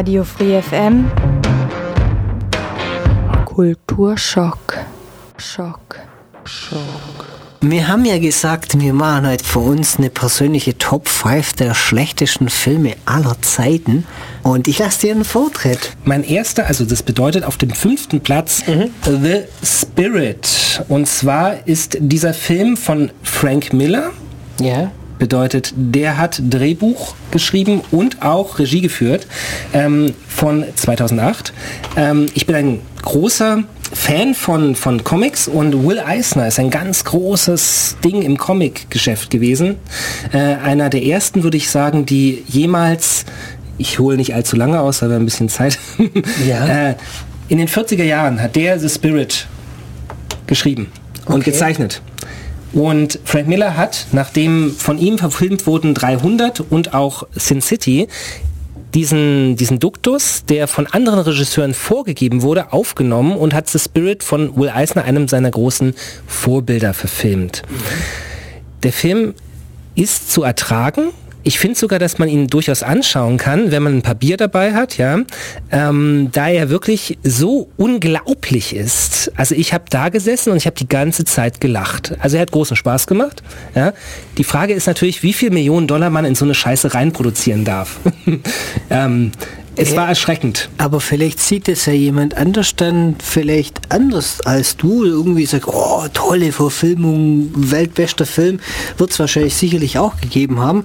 Radio Free FM. Kulturschock. Schock. Schock. Wir haben ja gesagt, wir machen heute für uns eine persönliche Top 5 der schlechtesten Filme aller Zeiten. Und ich lasse dir einen Vortritt. Mein erster, also das bedeutet auf dem fünften Platz mhm. The Spirit. Und zwar ist dieser Film von Frank Miller. Ja. Bedeutet, der hat Drehbuch geschrieben und auch Regie geführt ähm, von 2008. Ähm, ich bin ein großer Fan von, von Comics und Will Eisner ist ein ganz großes Ding im Comic-Geschäft gewesen. Äh, einer der ersten, würde ich sagen, die jemals, ich hole nicht allzu lange aus, aber ein bisschen Zeit, ja. äh, in den 40er Jahren hat der The Spirit geschrieben okay. und gezeichnet. Und Frank Miller hat, nachdem von ihm verfilmt wurden 300 und auch Sin City, diesen, diesen Duktus, der von anderen Regisseuren vorgegeben wurde, aufgenommen und hat The Spirit von Will Eisner, einem seiner großen Vorbilder, verfilmt. Der Film ist zu ertragen, ich finde sogar, dass man ihn durchaus anschauen kann, wenn man ein paar Bier dabei hat, ja, ähm, da er wirklich so unglaublich ist. Also ich habe da gesessen und ich habe die ganze Zeit gelacht. Also er hat großen Spaß gemacht. Ja. Die Frage ist natürlich, wie viel Millionen Dollar man in so eine Scheiße reinproduzieren darf. ähm, es war erschreckend. Aber vielleicht sieht es ja jemand anders dann vielleicht anders als du. Irgendwie sagt, oh, tolle Verfilmung, weltbester Film. Wird es wahrscheinlich sicherlich auch gegeben haben.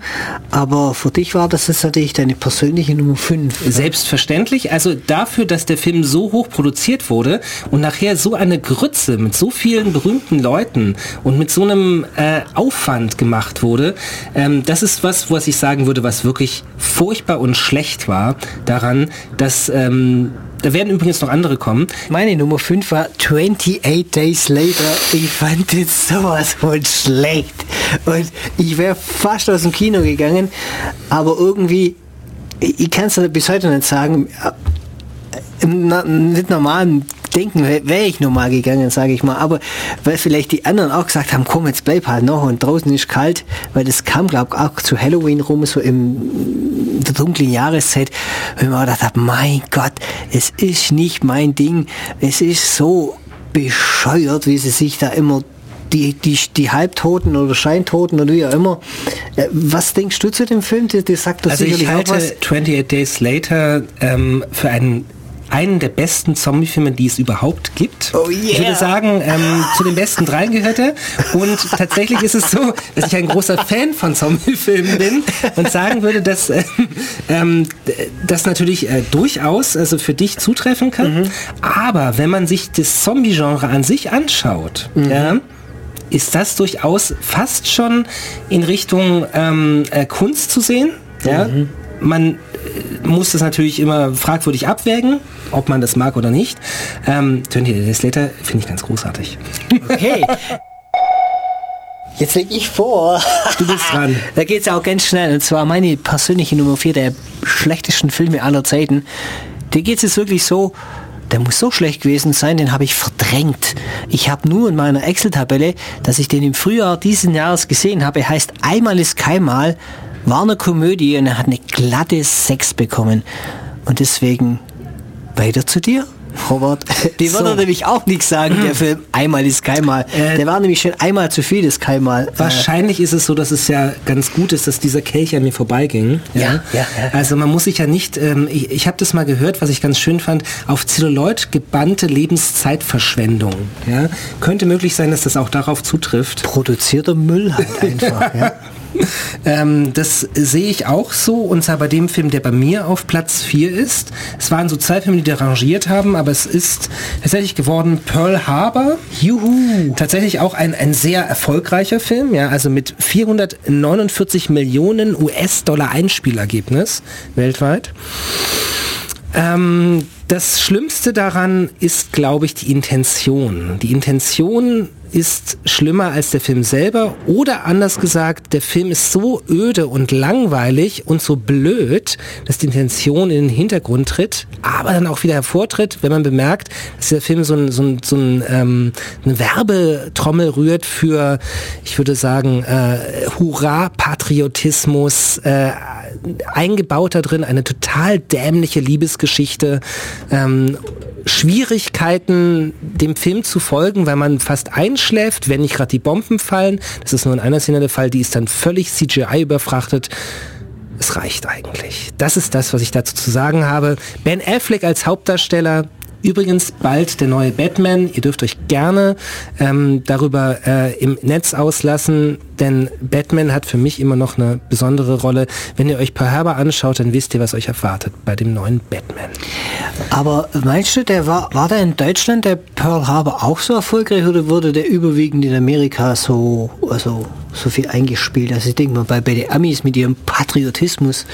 Aber für dich war das jetzt natürlich deine persönliche Nummer 5. Selbstverständlich. Also dafür, dass der Film so hoch produziert wurde und nachher so eine Grütze mit so vielen berühmten Leuten und mit so einem äh, Aufwand gemacht wurde, ähm, das ist was, was ich sagen würde, was wirklich furchtbar und schlecht war daran daran, dass ähm, da werden übrigens noch andere kommen. Meine Nummer 5 war 28 Days Later. Ich fand es sowas von schlecht. Und ich wäre fast aus dem Kino gegangen, aber irgendwie, ich kann es bis heute nicht sagen, im nicht normalen denken, wäre ich normal gegangen, sage ich mal. Aber weil vielleicht die anderen auch gesagt haben, komm, jetzt bleib halt noch und draußen ist kalt, weil das kam, glaube ich, auch zu Halloween rum, so im der dunklen Jahreszeit, wenn man gedacht hat, mein Gott, es ist nicht mein Ding, es ist so bescheuert, wie sie sich da immer die, die, die Halbtoten oder Scheintoten oder wie auch immer. Äh, was denkst du zu dem Film? Das, das sagt das also sicherlich ich halte auch was. 28 Days Later ähm, für einen einen der besten Zombie-Filme, die es überhaupt gibt. Oh yeah. Ich würde sagen, ähm, zu den besten dreien gehört er. Und tatsächlich ist es so, dass ich ein großer Fan von Zombie-Filmen bin und sagen würde, dass äh, ähm, das natürlich äh, durchaus also für dich zutreffen kann. Mhm. Aber wenn man sich das Zombie-Genre an sich anschaut, mhm. ja, ist das durchaus fast schon in Richtung ähm, äh, Kunst zu sehen. Ja? Mhm. Man muss das natürlich immer fragwürdig abwägen, ob man das mag oder nicht. Ähm, 20 Days Later finde ich ganz großartig. Okay. Jetzt leg ich vor. Du bist dran. Da geht es auch ganz schnell. Und zwar meine persönliche Nummer 4 der schlechtesten Filme aller Zeiten. Da geht es jetzt wirklich so, der muss so schlecht gewesen sein, den habe ich verdrängt. Ich habe nur in meiner Excel-Tabelle, dass ich den im Frühjahr diesen Jahres gesehen habe, heißt einmal ist keinmal war eine Komödie und er hat eine glatte Sex bekommen. Und deswegen weiter zu dir. Robert, die so. würde nämlich auch nichts sagen, der Film Einmal ist keinmal. Äh, der war nämlich schon einmal zu viel ist keinmal. Wahrscheinlich äh, ist es so, dass es ja ganz gut ist, dass dieser Kelch an mir vorbeiging. Ja, ja. ja, ja. Also man muss sich ja nicht, ähm, ich, ich habe das mal gehört, was ich ganz schön fand, auf Zelluloid gebannte Lebenszeitverschwendung. Ja? Könnte möglich sein, dass das auch darauf zutrifft. Produzierter Müll halt einfach. ja. Ähm, das sehe ich auch so, und zwar bei dem Film, der bei mir auf Platz 4 ist. Es waren so zwei Filme, die rangiert haben, aber es ist tatsächlich geworden Pearl Harbor. Juhu! Tatsächlich auch ein, ein sehr erfolgreicher Film, ja, also mit 449 Millionen US-Dollar Einspielergebnis weltweit. Ähm, das Schlimmste daran ist, glaube ich, die Intention. Die Intention ist schlimmer als der Film selber oder anders gesagt, der Film ist so öde und langweilig und so blöd, dass die Intention in den Hintergrund tritt, aber dann auch wieder hervortritt, wenn man bemerkt, dass der Film so, ein, so, ein, so ein, ähm, eine Werbetrommel rührt für, ich würde sagen, äh, Hurra-Patriotismus, äh, eingebaut da drin, eine total dämliche Liebesgeschichte. Ähm, Schwierigkeiten, dem Film zu folgen, weil man fast einschläft, wenn nicht gerade die Bomben fallen. Das ist nur in einer Szene der Fall, die ist dann völlig CGI überfrachtet. Es reicht eigentlich. Das ist das, was ich dazu zu sagen habe. Ben Affleck als Hauptdarsteller, Übrigens bald der neue Batman. Ihr dürft euch gerne ähm, darüber äh, im Netz auslassen, denn Batman hat für mich immer noch eine besondere Rolle. Wenn ihr euch Pearl Harbor anschaut, dann wisst ihr, was euch erwartet bei dem neuen Batman. Aber meinst du, der war, war der in Deutschland der Pearl Harbor auch so erfolgreich oder wurde der überwiegend in Amerika so, also so viel eingespielt? Also ich denke mal, bei, bei den Amis mit ihrem Patriotismus,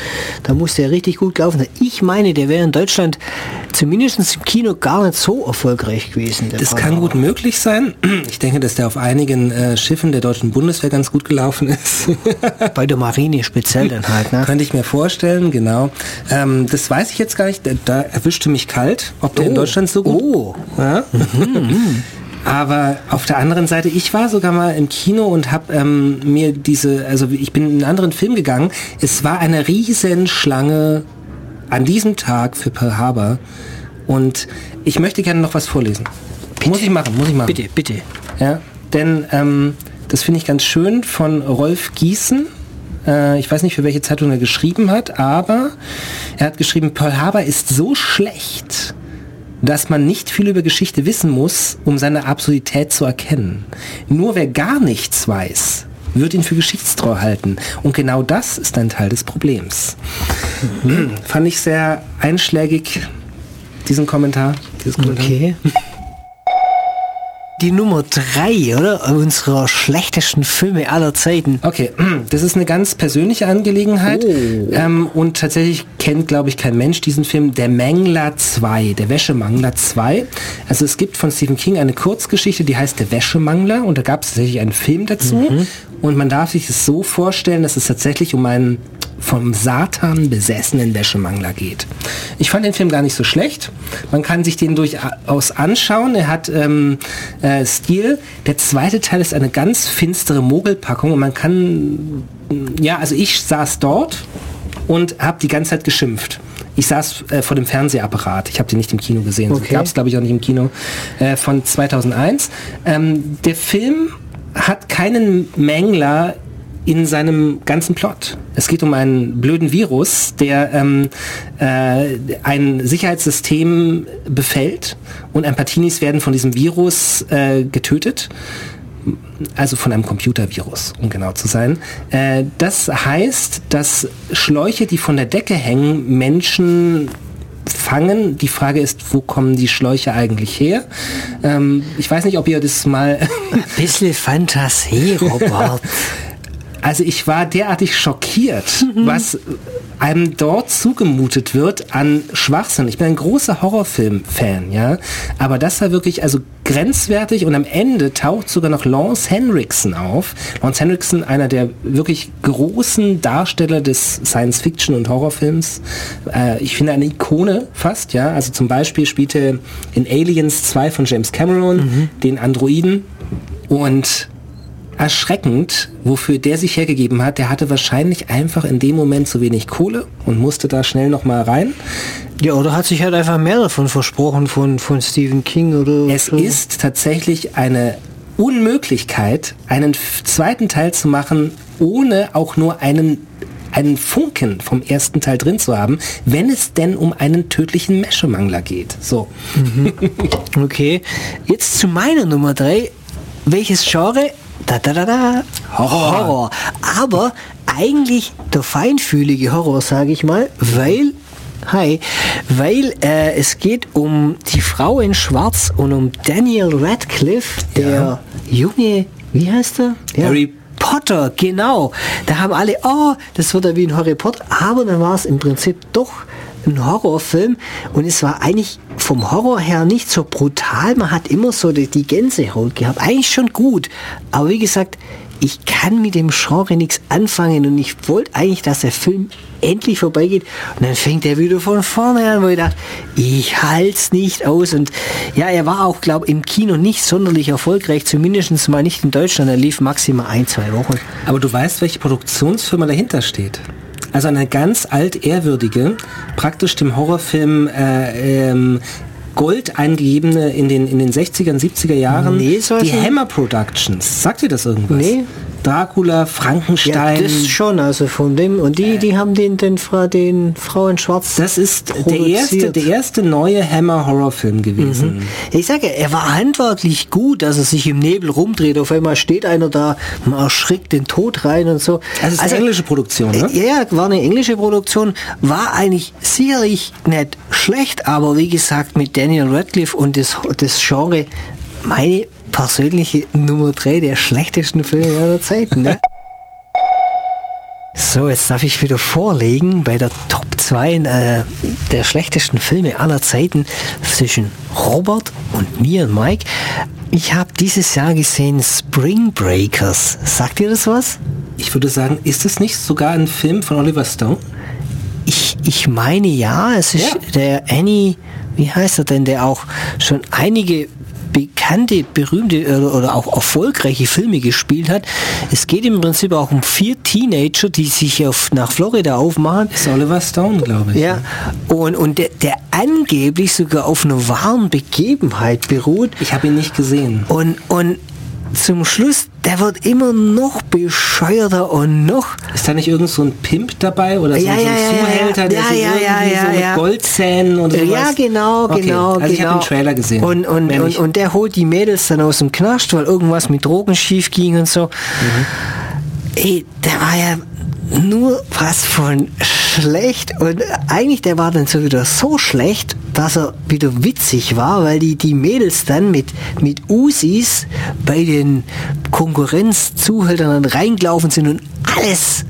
da muss der richtig gut laufen. Ich meine, der wäre in Deutschland zumindest im Kino gar nicht so erfolgreich gewesen. Das kann gut möglich sein. Ich denke, dass der auf einigen äh, Schiffen der deutschen Bundeswehr ganz gut gelaufen ist. Bei der Marine speziell dann halt, ne? Könnte ich mir vorstellen, genau. Ähm, das weiß ich jetzt gar nicht. Da erwischte mich kalt, ob der oh. in Deutschland so gut... Oh. Ja? Mhm. Aber auf der anderen Seite, ich war sogar mal im Kino und habe ähm, mir diese, also ich bin in einen anderen Film gegangen. Es war eine riesen Schlange an diesem Tag für Pearl Harbor. Und ich möchte gerne noch was vorlesen. Bitte? Muss ich machen, muss ich machen. Bitte, bitte. Ja, denn ähm, das finde ich ganz schön von Rolf Gießen. Äh, ich weiß nicht, für welche Zeitung er geschrieben hat, aber er hat geschrieben, Pearl Harbor ist so schlecht, dass man nicht viel über Geschichte wissen muss, um seine Absurdität zu erkennen. Nur wer gar nichts weiß, wird ihn für geschichtstreu halten. Und genau das ist ein Teil des Problems. Fand ich sehr einschlägig, diesen Kommentar. Kommentar. Okay die Nummer drei, oder? Unserer schlechtesten Filme aller Zeiten. Okay, das ist eine ganz persönliche Angelegenheit. Oh. Ähm, und tatsächlich kennt, glaube ich, kein Mensch diesen Film. Der Mangler 2, der Wäschemangler 2. Also es gibt von Stephen King eine Kurzgeschichte, die heißt Der Wäschemangler. Und da gab es tatsächlich einen Film dazu. Mhm. Und man darf sich es so vorstellen, dass es tatsächlich um einen vom Satan besessenen Wäschemangler geht. Ich fand den Film gar nicht so schlecht. Man kann sich den durchaus anschauen. Er hat ähm, äh, Stil. Der zweite Teil ist eine ganz finstere Mogelpackung und man kann, ja, also ich saß dort und habe die ganze Zeit geschimpft. Ich saß äh, vor dem Fernsehapparat. Ich habe den nicht im Kino gesehen. Okay. So gab es, glaube ich, auch nicht im Kino. Äh, von 2001. Ähm, der Film hat keinen Mängler in seinem ganzen Plot. Es geht um einen blöden Virus, der ähm, äh, ein Sicherheitssystem befällt und Empathinis werden von diesem Virus äh, getötet. Also von einem Computervirus, um genau zu sein. Äh, das heißt, dass Schläuche, die von der Decke hängen, Menschen fangen. Die Frage ist, wo kommen die Schläuche eigentlich her? Ähm, ich weiß nicht, ob ihr das mal... Ein bisschen Fantasie, Robert. Also ich war derartig schockiert, mhm. was einem dort zugemutet wird an Schwachsinn. Ich bin ein großer Horrorfilm-Fan, ja. Aber das war wirklich also grenzwertig und am Ende taucht sogar noch Lance Henriksen auf. Lance Henriksen, einer der wirklich großen Darsteller des Science-Fiction und Horrorfilms. Äh, ich finde eine Ikone fast, ja. Also zum Beispiel spielte in Aliens 2 von James Cameron mhm. den Androiden und erschreckend, wofür der sich hergegeben hat. Der hatte wahrscheinlich einfach in dem Moment zu wenig Kohle und musste da schnell noch mal rein. Ja, oder hat sich halt einfach mehr davon versprochen von, von Stephen King oder Es so. ist tatsächlich eine Unmöglichkeit, einen zweiten Teil zu machen, ohne auch nur einen einen Funken vom ersten Teil drin zu haben, wenn es denn um einen tödlichen Meschemangler geht. So. Mhm. Okay. Jetzt zu meiner Nummer drei. Welches Genre da, da, da, da. Horror. Horror. Aber eigentlich der feinfühlige Horror, sage ich mal, weil Hi, weil äh, es geht um die Frau in Schwarz und um Daniel Radcliffe, der ja. junge, wie heißt er? Ja. Harry Potter, genau. Da haben alle, oh, das wird ja wie ein Harry Potter, aber dann war es im Prinzip doch ein Horrorfilm und es war eigentlich vom Horror her nicht so brutal. Man hat immer so die, Gänsehaut gehabt. Eigentlich schon gut. Aber wie gesagt, ich kann mit dem Genre nichts anfangen und ich wollte eigentlich, dass der Film endlich vorbeigeht und dann fängt er wieder von vorne an, wo ich dachte, ich halt's nicht aus und ja, er war auch, glaube ich, im Kino nicht sonderlich erfolgreich, zumindest mal nicht in Deutschland, er lief maximal ein, zwei Wochen. Aber du weißt, welche Produktionsfirma dahinter steht? Also eine ganz altehrwürdige, praktisch dem Horrorfilm äh, ähm, Gold eingegebene in den, in den 60er und 70er Jahren. Nee, die Hammer Productions. Sagt ihr das irgendwas? Nee. Dracula, Frankenstein. Ja, das schon, also von dem. Und die, die haben den, den, den, den Frau in Schwarz. Das ist der erste, der erste neue Hammer-Horrorfilm gewesen. Mhm. Ich sage, er war handwerklich gut, dass er sich im Nebel rumdreht. Auf einmal steht einer da, man erschrickt den Tod rein und so. Also, ist also eine englische Produktion, ne? Ja, war eine englische Produktion. War eigentlich sicherlich nicht schlecht, aber wie gesagt, mit Daniel Radcliffe und das, das Genre, meine persönliche Nummer 3 der schlechtesten Filme aller Zeiten. Ne? So, jetzt darf ich wieder vorlegen bei der Top 2 äh, der schlechtesten Filme aller Zeiten zwischen Robert und mir und Mike. Ich habe dieses Jahr gesehen Spring Breakers. Sagt ihr das was? Ich würde sagen, ist es nicht sogar ein Film von Oliver Stone? Ich, ich meine ja, es ist ja. der Annie, wie heißt er denn, der auch schon einige bekannte, berühmte oder auch erfolgreiche Filme gespielt hat. Es geht im Prinzip auch um vier Teenager, die sich auf, nach Florida aufmachen. Das ist Oliver Stone, glaube ich. Ja, und, und der, der angeblich sogar auf einer wahren Begebenheit beruht. Ich habe ihn nicht gesehen. Und, und zum Schluss, der wird immer noch bescheuerter und noch. Ist da nicht irgend so ein Pimp dabei oder so, ja, so ein ja, Zuhälter, der ja, sich ja, irgendwie ja, so mit Goldzähnen und sowas? Ja, genau, okay. genau, also genau. Ich habe den Trailer gesehen. Und, und, und, und, der holt die Mädels dann aus dem Knast, weil irgendwas mit Drogen schief ging und so. Mhm. Ey, der war ja nur was von schlecht und eigentlich der war dann so wieder so schlecht, dass er wieder witzig war, weil die, die Mädels dann mit, mit Usis bei den Konkurrenzzuhältern reingelaufen sind und alles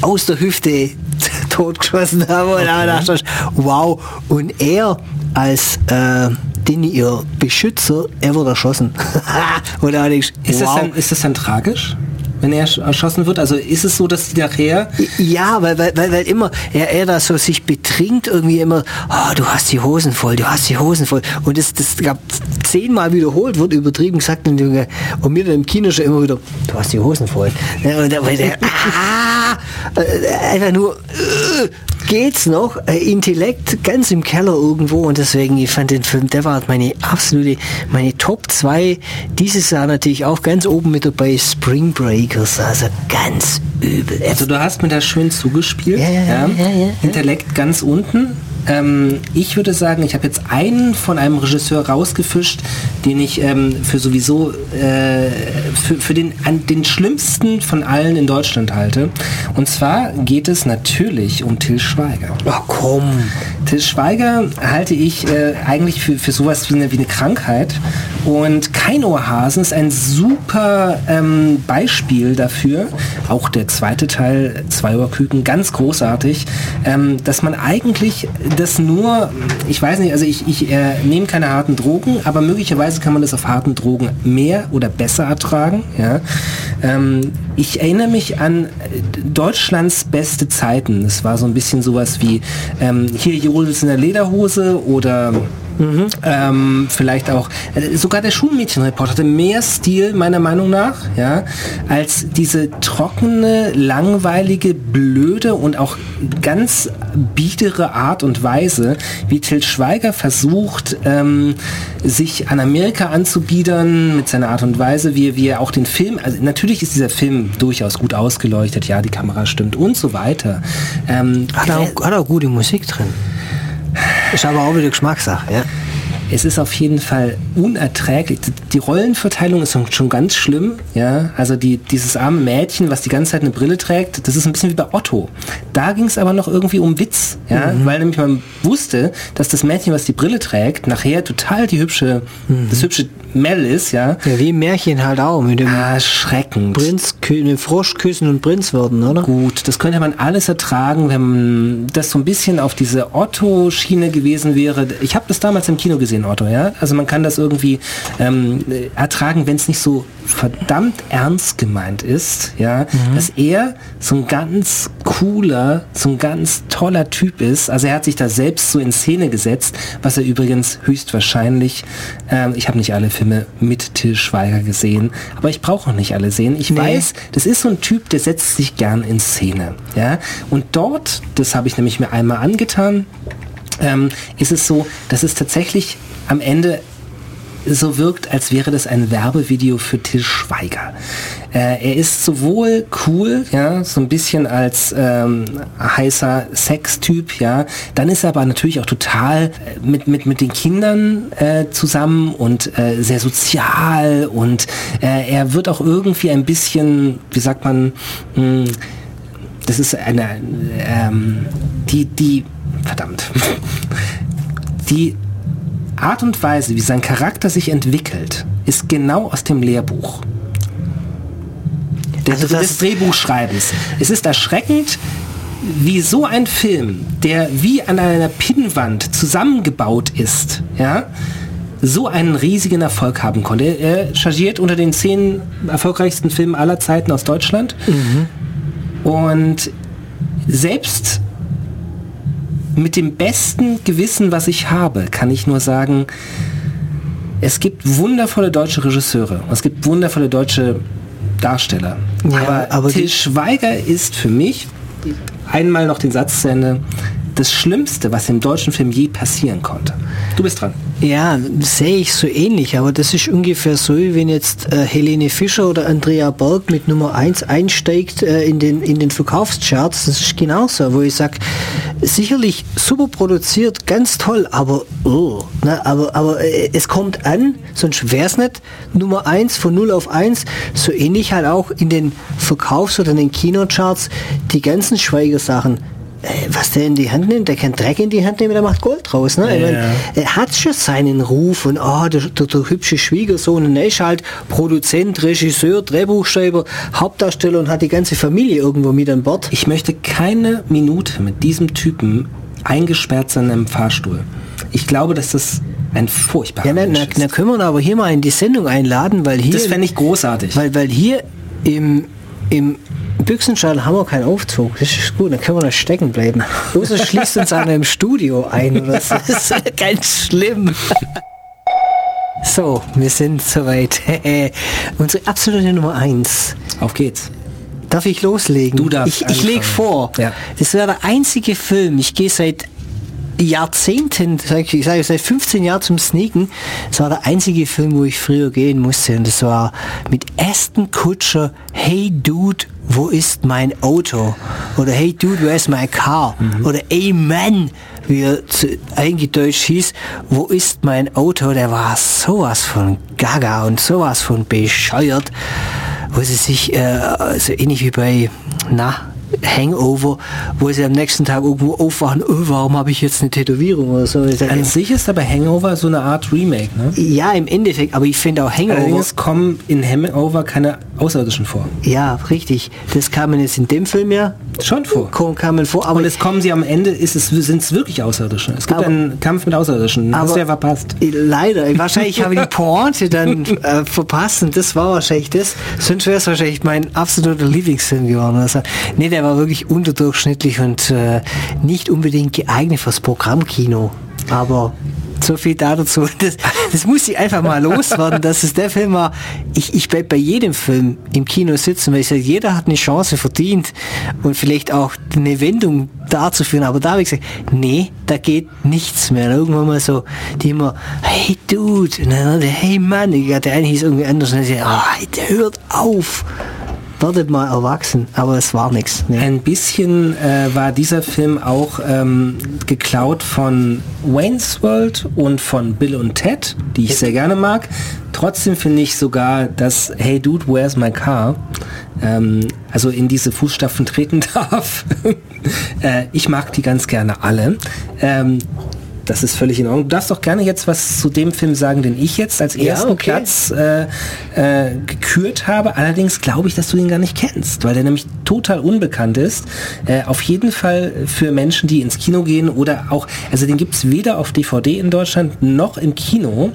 aus der Hüfte totgeschossen haben und okay. dachte ich, wow, und er als äh, den ihr Beschützer, er wurde erschossen. und da ich, wow. ist, das dann, ist das dann tragisch? Wenn er erschossen wird? Also ist es so, dass die nachher... Ja, weil, weil, weil, weil immer er, er da so sich betrinkt, irgendwie immer, oh, du hast die Hosen voll, du hast die Hosen voll. Und das, das gab zehnmal wiederholt, wird übertrieben gesagt und, mir dann im Kino schon immer wieder, du hast die Hosen voll. Und der, der, ah, äh, einfach nur, äh, geht's noch? Äh, Intellekt ganz im Keller irgendwo und deswegen, ich fand den Film, der war meine absolute, meine Top 2. Dieses Jahr natürlich auch ganz oben mit dabei, Spring Breakers, also ganz übel. Also du hast mir da schön zugespielt. Ja, ja, ja. ja, ja Intellekt ganz unten. Ähm, ich würde sagen, ich habe jetzt einen von einem Regisseur rausgefischt, den ich ähm, für sowieso äh, für, für den, an, den schlimmsten von allen in Deutschland halte. Und zwar geht es natürlich um Till Schweiger. Ach komm. Till Schweiger halte ich äh, eigentlich für, für sowas wie eine, wie eine Krankheit. Und Kein Ohrhasen ist ein super ähm, Beispiel dafür. Auch der zweite Teil, Zwei Ohrküken, ganz großartig, ähm, dass man eigentlich das nur, ich weiß nicht, also ich, ich äh, nehme keine harten Drogen, aber möglicherweise kann man das auf harten Drogen mehr oder besser ertragen. Ja? Ähm, ich erinnere mich an Deutschlands beste Zeiten. Es war so ein bisschen sowas wie ähm, hier Jolis in der Lederhose oder Ähm, vielleicht auch, äh, sogar der Schulmädchenreport hatte mehr Stil, meiner Meinung nach, ja, als diese trockene, langweilige, blöde und auch ganz biedere Art und Weise, wie Till Schweiger versucht, ähm, sich an Amerika anzubiedern mit seiner Art und Weise, wie, wie er auch den Film, also natürlich ist dieser Film durchaus gut ausgeleuchtet, ja, die Kamera stimmt und so weiter. Ähm, hat, er auch, hat auch gute Musik drin. Ist aber auch wieder Geschmackssache, ja es ist auf jeden Fall unerträglich. Die Rollenverteilung ist schon ganz schlimm. Ja, also die, dieses arme Mädchen, was die ganze Zeit eine Brille trägt, das ist ein bisschen wie bei Otto. Da ging es aber noch irgendwie um Witz, ja, mhm. weil nämlich man wusste, dass das Mädchen, was die Brille trägt, nachher total die hübsche, mhm. das hübsche Mel ist, ja. Ja, wie im Märchen halt auch mit dem ah, schreckend. Prinz, Frosch küssen und Prinz werden, oder? Gut, das könnte man alles ertragen, wenn das so ein bisschen auf diese Otto-Schiene gewesen wäre. Ich habe das damals im Kino gesehen den Otto, ja. Also man kann das irgendwie ähm, ertragen, wenn es nicht so verdammt ernst gemeint ist, ja, mhm. dass er so ein ganz cooler, so ein ganz toller Typ ist. Also er hat sich da selbst so in Szene gesetzt, was er übrigens höchstwahrscheinlich, ähm, ich habe nicht alle Filme mit Till Schweiger gesehen, aber ich brauche auch nicht alle sehen. Ich nee. weiß, das ist so ein Typ, der setzt sich gern in Szene, ja. Und dort, das habe ich nämlich mir einmal angetan, ähm, ist es so, dass es tatsächlich am Ende so wirkt, als wäre das ein Werbevideo für Till Schweiger. Äh, er ist sowohl cool, ja, so ein bisschen als ähm, heißer Sextyp, ja, dann ist er aber natürlich auch total äh, mit, mit, mit den Kindern äh, zusammen und äh, sehr sozial und äh, er wird auch irgendwie ein bisschen, wie sagt man, mh, hm, das ist eine, ähm, die, die, verdammt, die Art und Weise, wie sein Charakter sich entwickelt, ist genau aus dem Lehrbuch. Der, also des Drehbuchschreibens. Es ist erschreckend, wie so ein Film, der wie an einer Pinnwand zusammengebaut ist, ja, so einen riesigen Erfolg haben konnte. Er, er chargiert unter den zehn erfolgreichsten Filmen aller Zeiten aus Deutschland. Mhm. Und selbst mit dem besten Gewissen, was ich habe, kann ich nur sagen, es gibt wundervolle deutsche Regisseure, es gibt wundervolle deutsche Darsteller. Ja, aber, aber Till Schweiger ist für mich, einmal noch den Satz zu Ende, das Schlimmste, was im deutschen Film je passieren konnte. Du bist dran. Ja, sehe ich so ähnlich, aber das ist ungefähr so, wie wenn jetzt äh, Helene Fischer oder Andrea Berg mit Nummer 1 einsteigt äh, in, den, in den Verkaufscharts. Das ist genauso, wo ich sage, sicherlich super produziert, ganz toll, aber oh, ne, aber, aber äh, es kommt an, sonst wäre es nicht Nummer 1 von 0 auf 1. So ähnlich halt auch in den Verkaufs- oder in den Kinocharts die ganzen Schweigersachen was der in die Hand nimmt, der kann Dreck in die Hand nehmen, der macht Gold draus. Ne? Ja. Meine, er hat schon seinen Ruf und oh, der, der, der hübsche Schwiegersohn und er ist halt Produzent, Regisseur, Drehbuchschreiber, Hauptdarsteller und hat die ganze Familie irgendwo mit an Bord. Ich möchte keine Minute mit diesem Typen eingesperrt sein im Fahrstuhl. Ich glaube, dass das ein furchtbarer ja, na, na, na, können wir ihn aber hier mal in die Sendung einladen, weil hier... Das fände ich großartig. Weil, weil hier im, im Büchsenschal haben wir keinen Aufzug. Das ist gut, dann können wir da stecken bleiben. Es schließt uns einer im Studio ein. Das ist ganz schlimm. So, wir sind soweit. Unsere absolute Nummer 1. Auf geht's. Darf ich loslegen? Du darfst. Ich, ich lege vor. Ja. Das wäre der einzige Film. Ich gehe seit Jahrzehnten, ich sage seit 15 Jahren zum Sneaken. Das war der einzige Film, wo ich früher gehen musste. Und das war mit Aston Kutscher Hey Dude, wo ist mein Auto? Oder Hey Dude, where is my car? Mhm. Oder Amen, wie er zu, eingedeutscht hieß, wo ist mein Auto? Der war sowas von gaga und sowas von bescheuert, wo sie sich, äh, so ähnlich wie bei, na, Hangover, wo sie am nächsten Tag irgendwo aufwachen, oh, warum habe ich jetzt eine Tätowierung oder so. An sich ist aber Hangover so eine Art Remake, ne? Ja, im Endeffekt, aber ich finde auch Hangover... Allerdings kommen in Hangover keine Außerirdischen vor. Ja, richtig. Das kam jetzt in dem Film ja schon vor. Kamen vor, aber Und es kommen sie am Ende, ist es, sind es wirklich Außerirdische. Es gibt einen Kampf mit Außerirdischen. Hast du ja verpasst. Leider. Wahrscheinlich habe ich die Pointe dann äh, verpasst und das war wahrscheinlich das. Sonst wäre es wahrscheinlich mein absoluter Lieblingsfilm geworden. Also, nee, der war wirklich unterdurchschnittlich und äh, nicht unbedingt geeignet fürs Programmkino. Aber so viel dazu. Das, das muss ich einfach mal loswerden, dass es der Film war. Ich, ich bleib bei jedem Film im Kino sitzen, weil ich sage, jeder hat eine Chance verdient und vielleicht auch eine Wendung dazu führen. Aber da habe ich gesagt, nee, da geht nichts mehr. Irgendwann mal so, die immer, hey Dude, hey Mann, der eine hieß irgendwie anders und dann oh, der hört auf werdet mal erwachsen, aber es war nichts. Nee. Ein bisschen äh, war dieser Film auch ähm, geklaut von Wayne's World und von Bill und Ted, die ich sehr gerne mag. Trotzdem finde ich sogar, dass Hey Dude, Where's My Car ähm, also in diese Fußstapfen treten darf. äh, ich mag die ganz gerne alle. Ähm, das ist völlig in Ordnung. Du darfst doch gerne jetzt was zu dem Film sagen, den ich jetzt als ersten ja, okay. Platz äh, äh, gekürt habe. Allerdings glaube ich, dass du ihn gar nicht kennst, weil der nämlich total unbekannt ist. Äh, auf jeden Fall für Menschen, die ins Kino gehen oder auch, also den gibt es weder auf DVD in Deutschland noch im Kino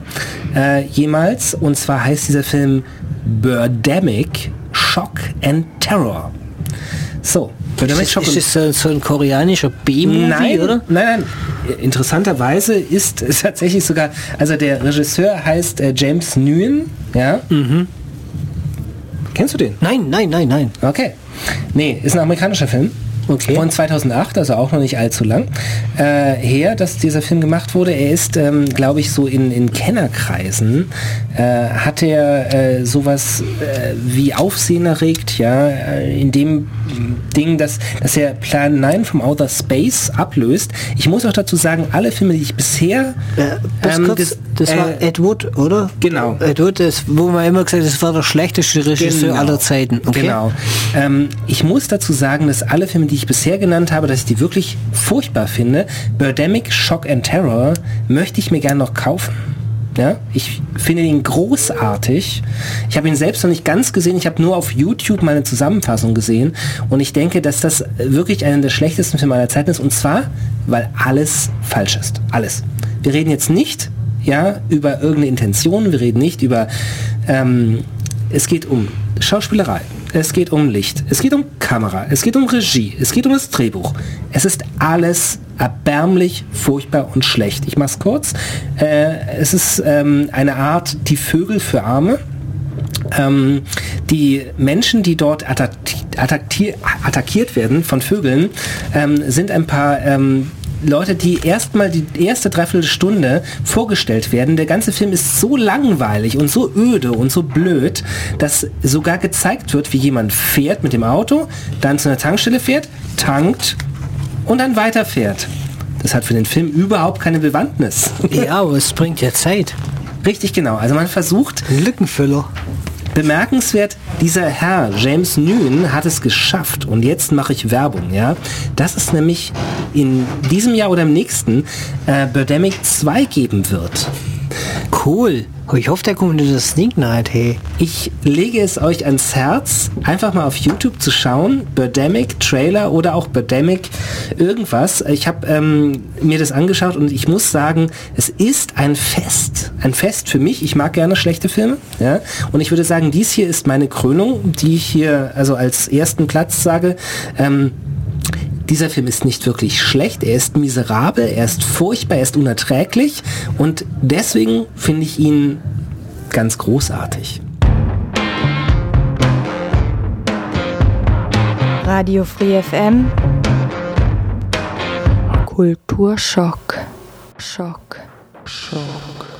äh, jemals. Und zwar heißt dieser Film Birdemic Shock and Terror. So, Birdemic Ist das so, so ein koreanischer B-Movie, oder? Nein, nein. Interessanterweise ist es tatsächlich sogar, also der Regisseur heißt äh, James Nguyen, ja. Mhm. Kennst du den? Nein, nein, nein, nein. Okay. Nee, ist ein amerikanischer Film. Okay. Von 2008, also auch noch nicht allzu lang, äh, her, dass dieser Film gemacht wurde. Er ist, ähm, glaube ich, so in, in Kennerkreisen, äh, hat er äh, sowas äh, wie Aufsehen erregt, ja, äh, in dem Ding, dass, dass er Plan 9 vom Outer Space ablöst. Ich muss auch dazu sagen, alle Filme, die ich bisher... Äh, ähm, kurz, das, das war Ed Wood, oder? Genau. Ed Wood, ist, wo man immer gesagt hat, das war der schlechteste Regisseur genau. aller Zeiten. Okay? Genau. Ähm, ich muss dazu sagen, dass alle Filme, die die ich bisher genannt habe, dass ich die wirklich furchtbar finde. Birdemic Shock and Terror möchte ich mir gerne noch kaufen. Ja, ich finde ihn großartig. Ich habe ihn selbst noch nicht ganz gesehen. Ich habe nur auf YouTube meine Zusammenfassung gesehen. Und ich denke, dass das wirklich einer der schlechtesten Filme aller Zeiten ist. Und zwar, weil alles falsch ist. Alles. Wir reden jetzt nicht ja, über irgendeine Intention. Wir reden nicht über... Ähm, es geht um Schauspielerei es geht um Licht, es geht um Kamera, es geht um Regie, es geht um das Drehbuch. Es ist alles erbärmlich, furchtbar und schlecht. Ich mach's kurz. Äh, es ist ähm, eine Art die Vögel für Arme. Ähm, die Menschen, die dort attackiert werden von Vögeln, ähm, sind ein paar ähm, Leute, die erstmal die erste Dreiviertelstunde vorgestellt werden. Der ganze Film ist so langweilig und so öde und so blöd, dass sogar gezeigt wird, wie jemand fährt mit dem Auto, dann zu einer Tankstelle fährt, tankt und dann weiterfährt. Das hat für den Film überhaupt keine Bewandtnis. Ja, aber es bringt ja Zeit. Richtig genau. Also man versucht... Lückenfüller. Bemerkenswert, dieser Herr, James Nguyen, hat es geschafft. Und jetzt mache ich Werbung, ja. Dass es nämlich in diesem Jahr oder im nächsten äh, Birdemic 2 geben wird. Cool. Ich hoffe, der kommt in das Sneak Night, hey. Ich lege es euch ans Herz, einfach mal auf YouTube zu schauen. Birdemic Trailer oder auch Birdemic irgendwas. Ich habe ähm, mir das angeschaut und ich muss sagen, es ist ein Fest. Ein Fest für mich. Ich mag gerne schlechte Filme. Ja? Und ich würde sagen, dies hier ist meine Krönung, die ich hier also als ersten Platz sage. Ähm, dieser Film ist nicht wirklich schlecht, er ist miserabel, er ist furchtbar, er ist unerträglich und deswegen finde ich ihn ganz großartig. Radio Free FM Kulturschock. Schock. Schock.